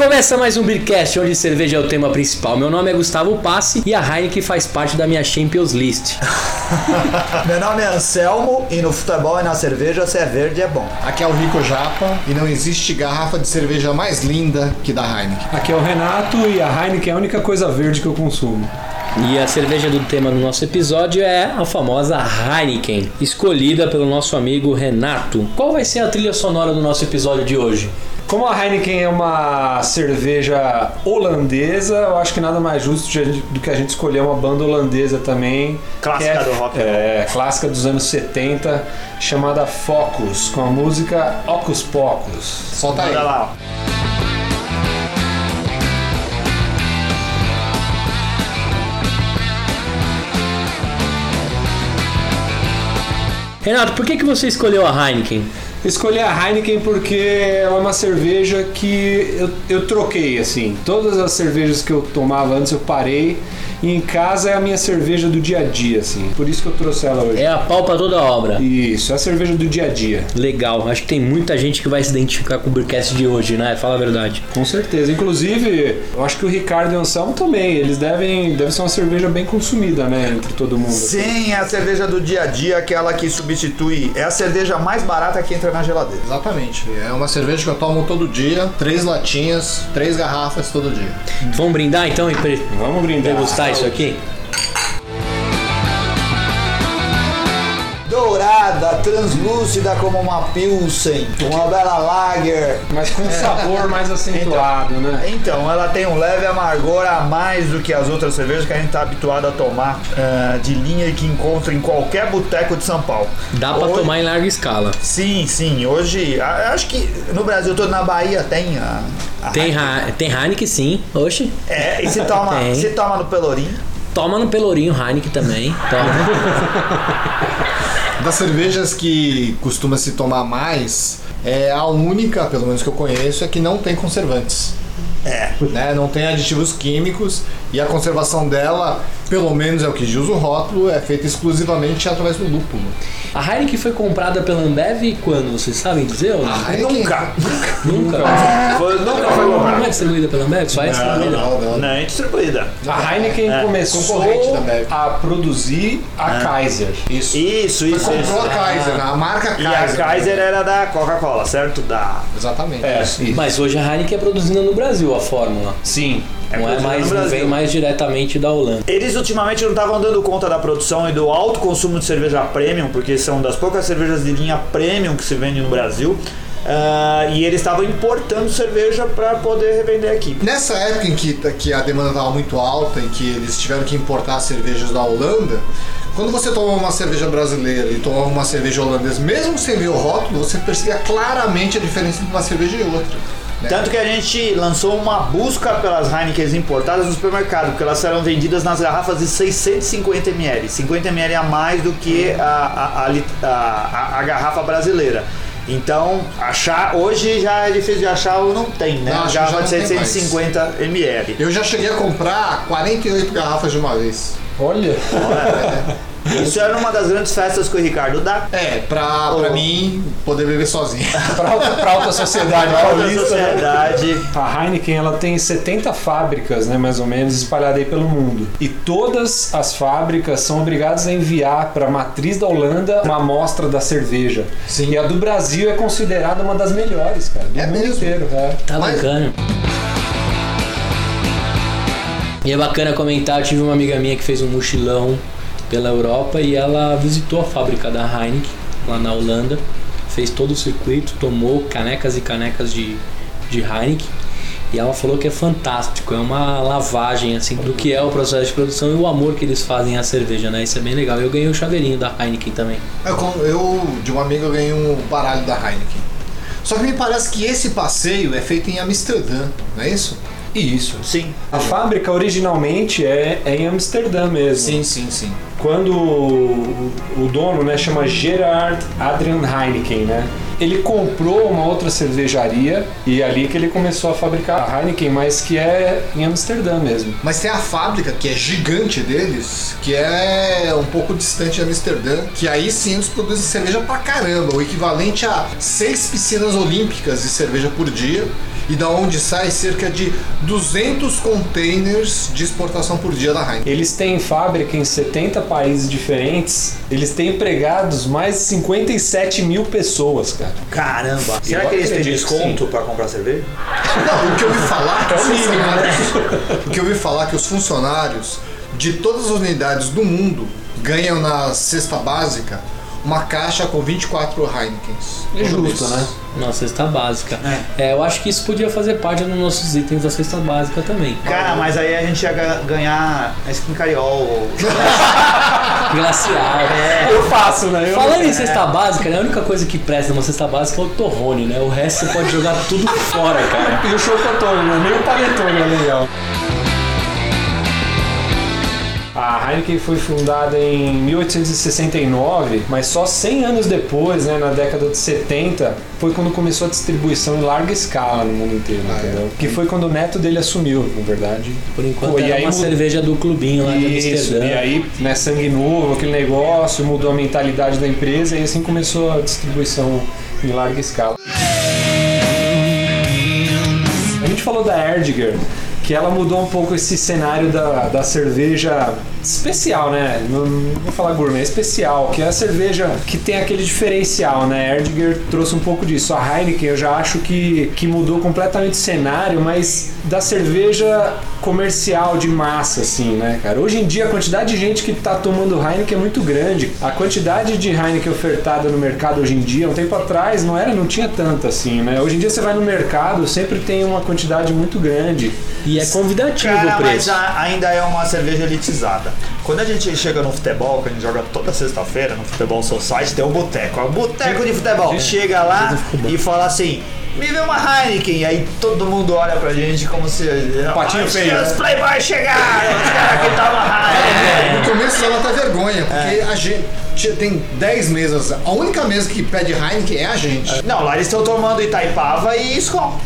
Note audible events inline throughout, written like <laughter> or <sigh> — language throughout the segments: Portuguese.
Começa mais um Beercast, onde cerveja é o tema principal. Meu nome é Gustavo Passi e a Heineken faz parte da minha Champions List. <laughs> Meu nome é Anselmo e no futebol e na cerveja, se é verde é bom. Aqui é o Rico Japa e não existe garrafa de cerveja mais linda que da Heineken. Aqui é o Renato e a Heineken é a única coisa verde que eu consumo. E a cerveja do tema do nosso episódio é a famosa Heineken, escolhida pelo nosso amigo Renato. Qual vai ser a trilha sonora do nosso episódio de hoje? Como a Heineken é uma cerveja holandesa, eu acho que nada mais justo do que a gente escolher uma banda holandesa também. Clássica é, do rock. É, clássica dos anos 70, chamada Focus, com a música Ocus Pocus. Solta aí. Olha lá. Renato, por que, que você escolheu a Heineken? Escolhi a Heineken porque é uma cerveja que eu, eu troquei, assim. Todas as cervejas que eu tomava antes eu parei. E em casa é a minha cerveja do dia a dia, assim. Por isso que eu trouxe ela hoje. É a pau pra toda obra. Isso, é a cerveja do dia a dia. Legal, acho que tem muita gente que vai se identificar com o Beercast de hoje, né? Fala a verdade. Com certeza. Inclusive, eu acho que o Ricardo e o Anselmo também. Eles devem, deve ser uma cerveja bem consumida, né? Entre todo mundo. Sim, é a cerveja do dia a dia, aquela que substitui. É a cerveja mais barata que entra na geladeira. Exatamente. É uma cerveja que eu tomo todo dia, três latinhas, três garrafas todo dia. Vamos brindar então e pre- Vamos brindar. degustar isso aqui? Dourada, translúcida como uma Pilsen, uma bela Lager. Mas com um sabor mais acentuado, né? Então, ela tem um leve amargor a mais do que as outras cervejas que a gente está habituado a tomar ah, de linha e que encontra em qualquer boteco de São Paulo. Dá pra Hoje- tomar em larga escala. Sim, sim. Hoje, a- acho que no Brasil todo, na Bahia, tem a. a Tem, Ha- tem Heineken sim, oxe. É, e se toma, <laughs> se toma no Pelourinho. Toma no Pelourinho Heineken também. Toma. <laughs> Das cervejas que costuma se tomar mais, é a única, pelo menos que eu conheço, é que não tem conservantes. É. Né? Não tem aditivos químicos e a conservação dela, pelo menos é o que diz o rótulo, é feita exclusivamente através do lúpulo. A Heineken foi comprada pela Ambev quando? Vocês sabem dizer? Ou não? A Heineken- Nunca. Nunca. Foi, nunca foi Não comprado. é distribuída pela Ambev? Só é distribuída. Não, não, não. Não é distribuída. A Heineken É, começou concorrente da Bev. a produzir a Kaiser. Isso. Isso, isso, Comprou isso. a Kaiser, né? a marca E Kaiser. a Kaiser era da Coca-Cola, certo? Da. Exatamente. É, Mas hoje a Heineken é produzida no Brasil, a fórmula. sim. É não é produzida mais, não vem mais diretamente da Holanda. Eles ultimamente não estavam dando conta da produção e do alto consumo de cerveja premium, porque são das poucas cervejas de linha premium que se vende no Brasil. Ah, e eles estavam importando cerveja para poder revender aqui. Nessa época em que, que a demanda estava muito alta e que eles tiveram que importar cervejas da Holanda, quando você tomava uma cerveja brasileira e tomava uma cerveja holandesa, mesmo sem ver o rótulo, você percebia claramente a diferença entre uma cerveja e outra. Né? Tanto que a gente lançou uma busca pelas Heineken importadas no supermercado, porque elas serão vendidas nas garrafas de 650 ml, 50 ml a mais do que a, a, a a- a- garrafa brasileira. Então, achar hoje já é difícil de achar ou não tem, né? Não, já de tem mais. 650 ml. Eu já cheguei a comprar 48 garrafas de uma vez. Olha. Isso era uma das grandes festas que o Ricardo dá. É, pra, pra Oh. mim poder beber sozinho. <laughs> pra, alta, pra alta sociedade <laughs> Para a paulista. né? sociedade. A Heineken ela tem 70 fábricas, né, mais ou menos, espalhadas aí pelo mundo. E todas as fábricas são obrigadas a enviar para a matriz da Holanda uma amostra da cerveja. Sim. E a do Brasil é considerada uma das melhores, cara. Do É mundo mesmo? inteiro. É. Tá Mas- bacana. E é bacana comentar, eu tive uma amiga minha que fez um mochilão pela Europa e ela visitou a fábrica da Heineken lá na Holanda, fez todo o circuito, tomou canecas e canecas de, de Heineken e ela falou que é fantástico, é uma lavagem assim do que é o processo de produção e o amor que eles fazem à cerveja, né? Isso é bem legal. Eu ganhei o chaveirinho da Heineken também. Eu, com- eu, de um amigo, eu ganhei um baralho da Heineken. Só que me parece que esse passeio é feito em Amsterdã, não é isso? Isso. Sim. A fábrica originalmente é, é em Amsterdã mesmo. sim, sim. Quando o, o dono, né, chama Gerard Adrian Heineken, né? Ele comprou uma outra cervejaria e é ali que ele começou a fabricar a Heineken, mas que é em Amsterdã mesmo. Mas tem a fábrica, que é gigante deles, que é um pouco distante de Amsterdã, que aí sim eles produzem cerveja pra caramba, o equivalente a seis piscinas olímpicas de cerveja por dia. E da onde sai cerca de 200 containers de exportação por dia da Heineken. Eles têm fábrica em 70 países diferentes. Eles têm empregados mais de 57 mil pessoas, cara. Caramba. Será Eu que eles têm desconto pra comprar cerveja? Não, o que eu ouvi falar que É os o mínimo, né? funcionários, <laughs> o que eu ouvi falar que os funcionários de todas as unidades do mundo ganham na cesta básica uma caixa com 24 Heinekens. É justo, né? Uma cesta básica. É. eu acho que isso podia fazer parte dos nossos itens da cesta básica também. Cara, mas aí a gente ia ga- ganhar a skin cariol. <laughs> Glacial. Eu faço, né? Eu- Falando em cesta básica, né, a única coisa que presta numa cesta básica é o torrone, né? O resto você pode jogar tudo fora, cara. E o chocotone, né? Nem o panetone é legal. A Heineken foi fundada em 1869, mas só 100 anos depois, né, na década de 70, foi quando começou a distribuição em larga escala no mundo inteiro, Ah, é? entendeu? Que foi quando o neto dele assumiu, na verdade. Por enquanto Pô, era aí uma muda- cerveja do clubinho lá de Isso, Amsterdã. e aí, né, sangue novo, aquele negócio, mudou a mentalidade da empresa e assim começou a distribuição em larga escala. A gente falou da Erdiger, que ela mudou um pouco esse cenário da, da cerveja especial, né? Não, não vou falar gourmet, é especial, que é a cerveja que tem aquele diferencial, né? Erdiger trouxe um pouco disso. A Heineken eu já acho que, que mudou completamente o cenário, mas da cerveja comercial de massa, assim, né, cara? Hoje em dia a quantidade de gente que tá tomando Heineken é muito grande. A quantidade de Heineken ofertada no mercado hoje em dia, um tempo atrás, não era, não tinha tanta assim, né? Hoje em dia você vai no mercado, sempre tem uma quantidade muito grande. E é convidativo Cara, o mas preço. a- ainda é uma cerveja elitizada. Quando a gente chega no futebol, que a gente joga toda sexta-feira no Futebol Society, tem o boteco. É o boteco de futebol. Chega lá e fala assim. Me vê uma Heineken, e aí todo mundo olha pra gente como se. Patinho "Olha, feio, Os né?" Playboy chegaram, os caras que tomam Heineken. No começo dava até vergonha, porque a gente tem 10 mesas. A única mesa que pede Heineken é a gente. Não, lá eles estão tomando Itaipava e Skol.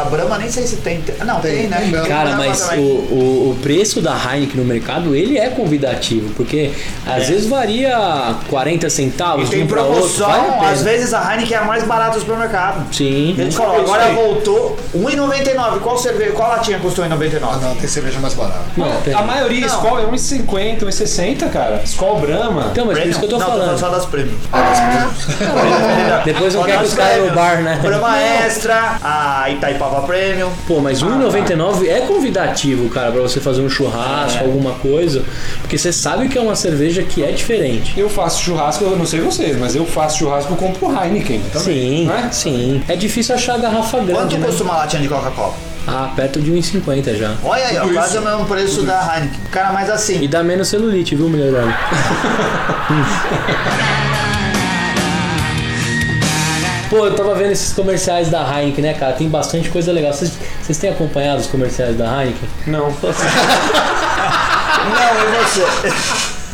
A Brahma nem sei se tem. Ah, Não, tem, Tem, né? tem. Cara, Brahma mas o, o, o preço da Heineken no mercado, ele é convidativo, porque às vezes varia 40 E centavos de tem um pra outro. promoção, vale às vezes a Heineken é a mais barata do supermercado. Sim. A gente falou, agora voltou R$1,99. Qual cerveja, qual latinha custou Ah, R$1,99? não, tem cerveja mais barata. Não, tem. A maioria, Não. Skol é 1,50, 1,60, cara. Skol Brahma. Então, mas por isso que eu tô não, falando. só das prêmios. <laughs> Depois não Só quer que das os caras no bar, né? Brahma Extra, a Premium. Pô, mas Ah, R$1,99 é convidativo, cara, pra você fazer um churrasco, alguma coisa. Porque você sabe que é uma cerveja que é diferente. Eu faço churrasco, eu não sei vocês, mas eu faço churrasco, eu compro Heineken. Sim, né? sim. É difícil achar garrafa grande, Quanto né? custa uma latinha de Coca-Cola? Ah, perto de 1,50 já. Olha aí, ó, quase o mesmo preço da Heineken. Cara, mas assim, E dá menos celulite, viu, melhorando? <laughs> <laughs> Pô, eu tava vendo esses comerciais da Heineken, né, cara? Tem bastante coisa legal. Vocês, têm acompanhado os comerciais da Heineken? Não. <laughs> não, e você?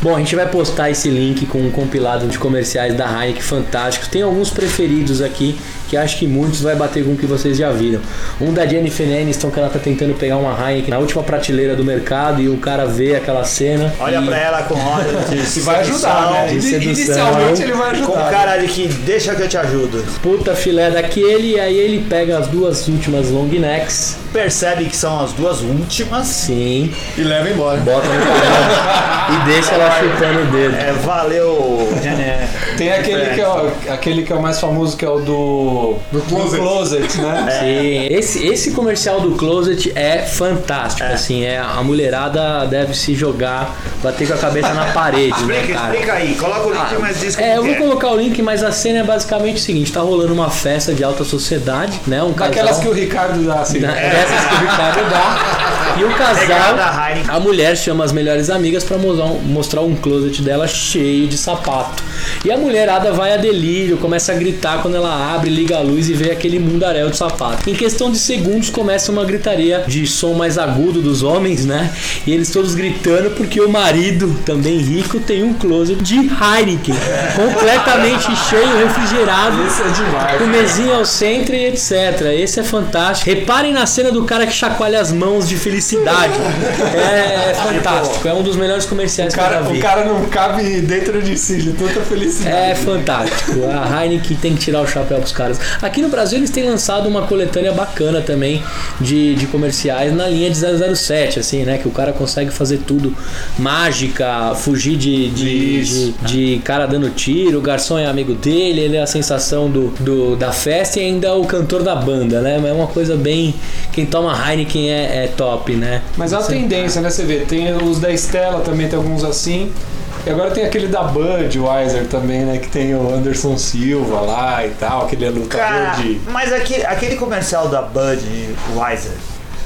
Bom, a gente vai postar esse link com um compilado de comerciais da Heineken fantásticos. Tem alguns preferidos aqui que acho que muitos vai bater com o que vocês já viram. Um da Jennifer Aniston que ela tá tentando pegar uma Heineken na última prateleira do mercado e o cara vê aquela cena. Olha e... pra ela com olhos de <laughs> E vai ajudar, né? de sedução. Inicialmente ele vai Com ajudar. cara de que deixa que eu te ajudo. Puta filé daquele, e aí ele pega as duas últimas long necks. Percebe que são as duas últimas. Sim, E leva embora. bota no carro <laughs> e deixa ela chutando o dedo. É, valeu, Jenny. Tem aquele que, é o, aquele que é o mais famoso, que é o do. Do closet. closet, né? Sim, esse, esse comercial do Closet é fantástico, assim, é, a mulherada deve se jogar, bater com a cabeça na parede, né, Explica, cara? explica aí, coloca o link, mas diz É, eu vou é. colocar o link, mas a cena é basicamente o seguinte: tá rolando uma festa de alta sociedade, né? Um casal. Aquelas que o Ricardo dá assim. né, Dessas que o Ricardo dá. E o casal. A mulher chama as melhores amigas pra mostrar um, mostrar um closet dela cheio de sapato. E a mulherada vai a delírio, começa a gritar quando ela abre, liga a luz e vê aquele mundaréu de sapato. Em questão de segundos começa uma gritaria de som mais agudo dos homens, né? E eles todos gritando porque o marido, também rico, tem um closet de Heineken, <laughs> completamente cheio, refrigerado. Isso é demais. Com mesinha ao centro e etc. Esse é fantástico. Reparem na cena do cara que chacoalha as mãos de felicidade. <laughs> É, é fantástico. É um dos melhores comerciais O que eu já cara, vi. o cara não cabe dentro de si, de tanta felicidade. É fantástico. A Heineken tem que tirar o chapéu pros caras. Aqui no Brasil eles têm lançado uma coletânea bacana também de, de comerciais na linha de 007, assim, né? Que o cara consegue fazer tudo mágica, fugir de, de, de, de cara dando tiro, o garçom é amigo dele, ele é a sensação do, do, da festa e ainda o cantor da banda, né? Mas é uma coisa bem. Quem toma Heineken é, é top, né? Mas é uma tendência, né? Você vê, tem os da Estela também, tem alguns assim. E agora tem aquele da Budweiser também, né? Que tem o Anderson Silva lá e tal, aquele lutador Cara, de. mas aquele, aquele comercial da Budweiser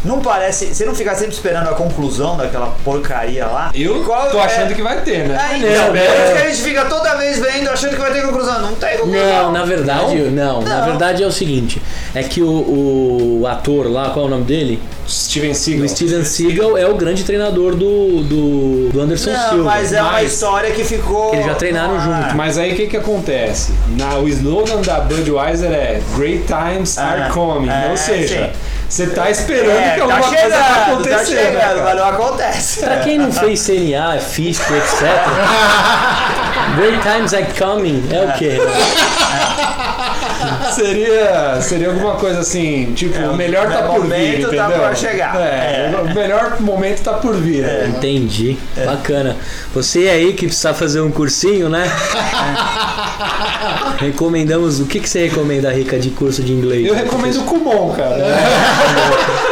não parece. Você não fica sempre esperando a conclusão daquela porcaria lá? Eu Qual tô é- achando que vai ter, né? É, então, Não, é. que a gente fica toda vez vendo achando que vai ter conclusão. Não tem conclusão. Não, na verdade, não. Na Não. verdade é o seguinte: é que o, o ator lá, qual é o nome dele? Steven Seagal. O Steven Seagal é o grande treinador do, do, do Anderson Não, Silva. mas é uma mas- história que ficou. Eles já treinaram Ah, junto, Mas aí o que que acontece? Na, o slogan da Budweiser é Great Times are Ah, coming. é, Ou seja, sim. Você tá esperando É, que tá alguma chegando, coisa vai acontecer. tá né, chegando, cara? mas não acontece. Pra quem não fez CNA, FISC, etc. Great times are coming. É o quê? <laughs> <laughs> Seria, seria alguma coisa assim, tipo, É, o melhor tá por vir, momento entendeu? tá pra chegar. É, o melhor momento tá por vir. né? Entendi. Bacana. Você aí que precisa fazer um cursinho, né? <laughs> Recomendamos. O que, que você recomenda, Rica, de curso de inglês? Eu recomendo o Kumon, cara. <laughs>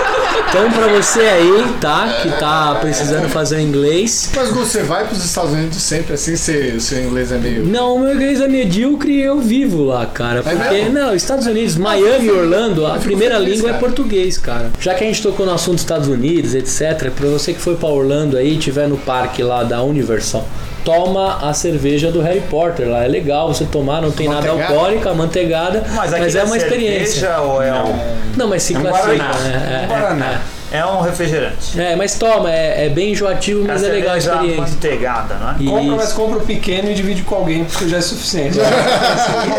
Então, pra você aí, tá? Que tá precisando fazer inglês. Mas você vai pros Estados Unidos sempre assim, o seu inglês é meio. Não, o meu inglês é medíocre e eu vivo lá, cara. Porque, mesmo? não, Estados Unidos, Miami e Orlando, a primeira língua é português, cara. Já que a gente tocou no assunto Estados Unidos, etc., pra você que foi pra Orlando aí, tiver no parque lá da Universal, toma a cerveja do Harry Potter lá. É legal você tomar, não tem nada alcoólica, manteigada, Mas, mas, aquilo é uma experiência. é um, Não, mas se É um classifica. Guaraná. É, é, Um Guaraná. é um refrigerante? é, mas toma, é, é bem enjoativo, mas é legal a experiência. manteigada, não é? Compra, mas compra o pequeno e divide com alguém, porque já é suficiente. <laughs>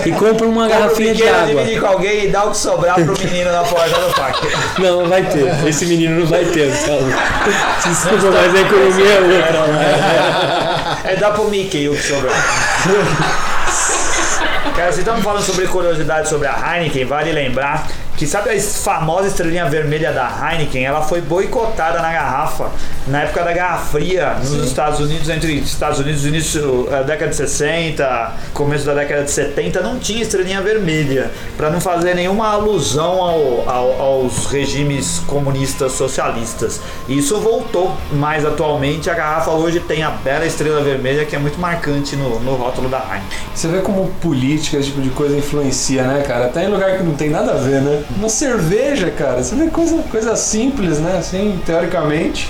E compra uma garrafinha de Compra um água. pequeno, divide com alguém e dá o que sobrar pro menino na porta do parque. Não, <laughs> não vai ter. Esse menino não vai ter, calma. <laughs> Desculpa, mas a economia é outra. né? É dar pro Mickey o que sobrar. <laughs> Cara, vocês estão falando sobre curiosidade sobre a Heineken, vale lembrar que sabe a famosa estrelinha vermelha da Heineken, ela foi boicotada na garrafa na época da Guerra Fria nos Estados Unidos, entre Estados Unidos início da década de 60, começo da década de 70, não tinha estrelinha vermelha, para não fazer nenhuma alusão ao- ao- aos regimes comunistas socialistas. Isso voltou mais atualmente, a garrafa hoje tem a bela estrela vermelha que é muito marcante no, no rótulo da Heineken. Você vê como política, esse tipo de coisa influencia, né, cara? Até em lugar que não tem nada a ver, né? Uma cerveja, cara, você vê coisa, coisa simples, né? Assim, teoricamente,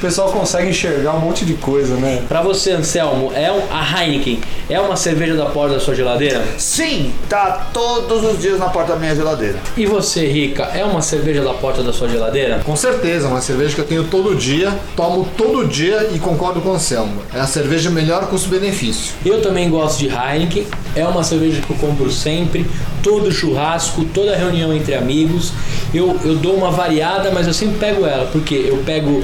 o pessoal consegue enxergar um monte de coisa, né? Pra você, Anselmo, é um- a Heineken é uma cerveja da porta da sua geladeira? Sim, tá todos os dias na porta da minha geladeira. E você, Rica, é uma cerveja da porta da sua geladeira? Com certeza, uma cerveja que eu tenho todo dia, tomo todo dia e concordo com o Selma. É a cerveja melhor custo-benefício. Eu também gosto de Heineken, é uma cerveja que eu compro sempre, todo churrasco, toda reunião entre amigos. Eu, eu dou uma variada, mas eu sempre pego ela, porque eu pego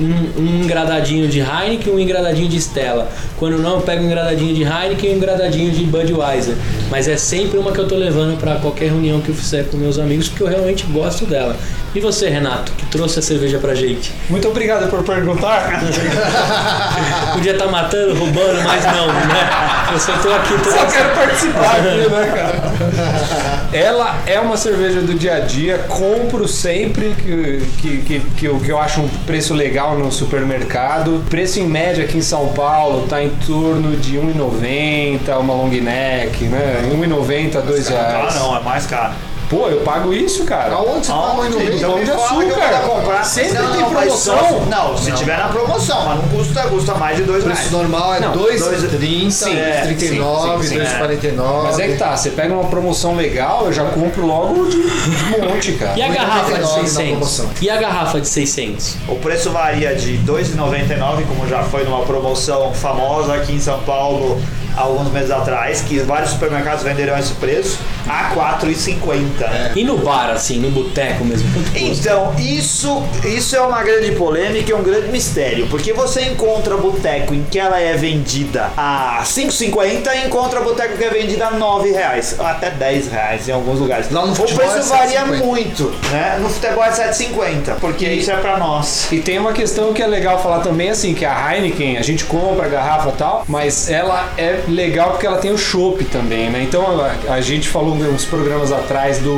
um, um engradadinho de Heineken e um engradadinho de Stella. Quando não, eu pego um engradadinho de Heineken e um engradadinho de Budweiser. Mas é sempre uma que eu tô levando para qualquer reunião que eu fizer com meus amigos, porque eu realmente gosto dela. E você, Renato, que trouxe a cerveja pra gente? Muito obrigado por perguntar. <laughs> Podia estar matando, roubando, mas não, né? Eu só tô aqui Só toda quero participar aqui, né, cara? <laughs> Ela é uma cerveja do dia a dia, compro sempre que, que, que, que, eu, que eu acho um preço legal no supermercado. Preço em média aqui em São Paulo tá em torno de R$1,90, uma long neck, né? R$1,90, 2 reais. Ah, não, é mais caro. Pô, eu pago isso, cara. Aonde você paga Aonde? no? Então Pão de açúcar. Sempre Não, tem só- promoção. não, se tiver na promoção, mas não custa, custa mais de dois O preço reais. normal é Não, 2,30, Sim, é, 2,39, sim, sim, sim, 2,49. Mas é que tá, você pega uma promoção legal, eu já compro logo de, de monte, cara. E a garrafa de 8,99 na 600? promoção. E a garrafa de 600? O preço varia de R$ 2,99, como já foi numa promoção famosa aqui em São Paulo, alguns meses atrás, que vários supermercados venderam esse preço, a R$ 4,50. né? E no bar, assim, no boteco mesmo? Então, isso, isso é uma grande polêmica e um grande mistério, porque você encontra boteco em que ela é vendida a 5,50 e encontra boteco que é vendida a 9 reais, ou até 10 reais em alguns lugares. Lá no o futebol preço é varia 7,50. muito, né? No futebol é 7,50, porque E- isso é pra nós. E tem uma questão que é legal falar também, assim, que a Heineken, a gente compra a garrafa e tal, mas ela é legal porque ela tem o chopp também, né? Então a, a gente falou uns programas atrás do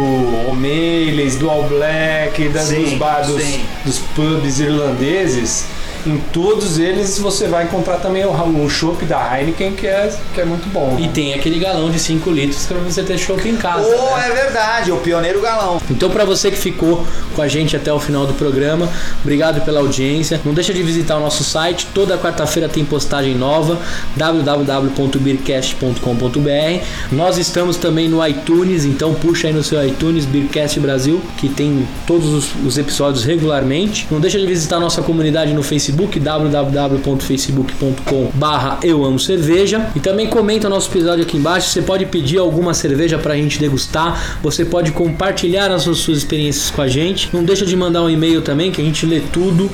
O'Malley's, do All Black, da, Sim, dos, bar, dos, dos pubs irlandeses. Em todos eles você vai encontrar também o, o chopp da Heineken, que é, que é muito bom. E tem aquele galão de 5 litros pra você ter chopp em casa. Ou né? é verdade, o pioneiro galão. Então, para você que ficou com a gente até o final do programa, obrigado pela audiência. Não deixa de visitar o nosso site. Toda quarta-feira tem postagem nova www.beercast.com.br. Nós estamos também no iTunes, então puxa aí no seu iTunes Beercast Brasil, que tem todos os, os episódios regularmente. Não deixa de visitar a nossa comunidade no Facebook www.facebook.com/barra Eu Amo Cerveja e também comenta o nosso episódio aqui embaixo. Você pode pedir alguma cerveja pra gente degustar. Você pode compartilhar as suas experiências com a gente. Não deixa de mandar um e-mail também que a gente lê tudo.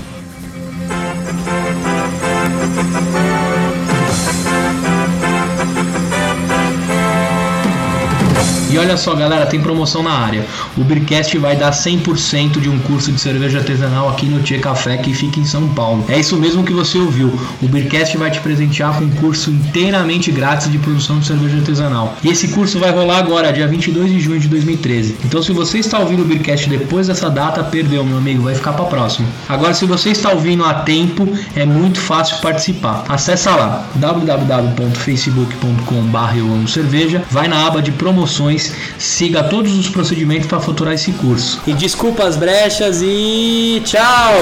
E olha só, galera, tem promoção na área. O Beercast vai dar 100% de um curso de cerveja artesanal aqui no Tia Café, que fica em São Paulo. É isso mesmo que você ouviu. O Beercast vai te presentear com um curso inteiramente grátis de produção de cerveja artesanal. E esse curso vai rolar agora, dia 22 de junho de 2013. Então, se você está ouvindo o Beercast depois dessa data, perdeu, meu amigo, vai ficar para próxima. Agora, se você está ouvindo a tempo, é muito fácil participar. Acesse lá www.facebook.com.br eu amo cerveja, vai na aba de promoções, siga todos os procedimentos para faturar esse curso. E desculpa as brechas e tchau.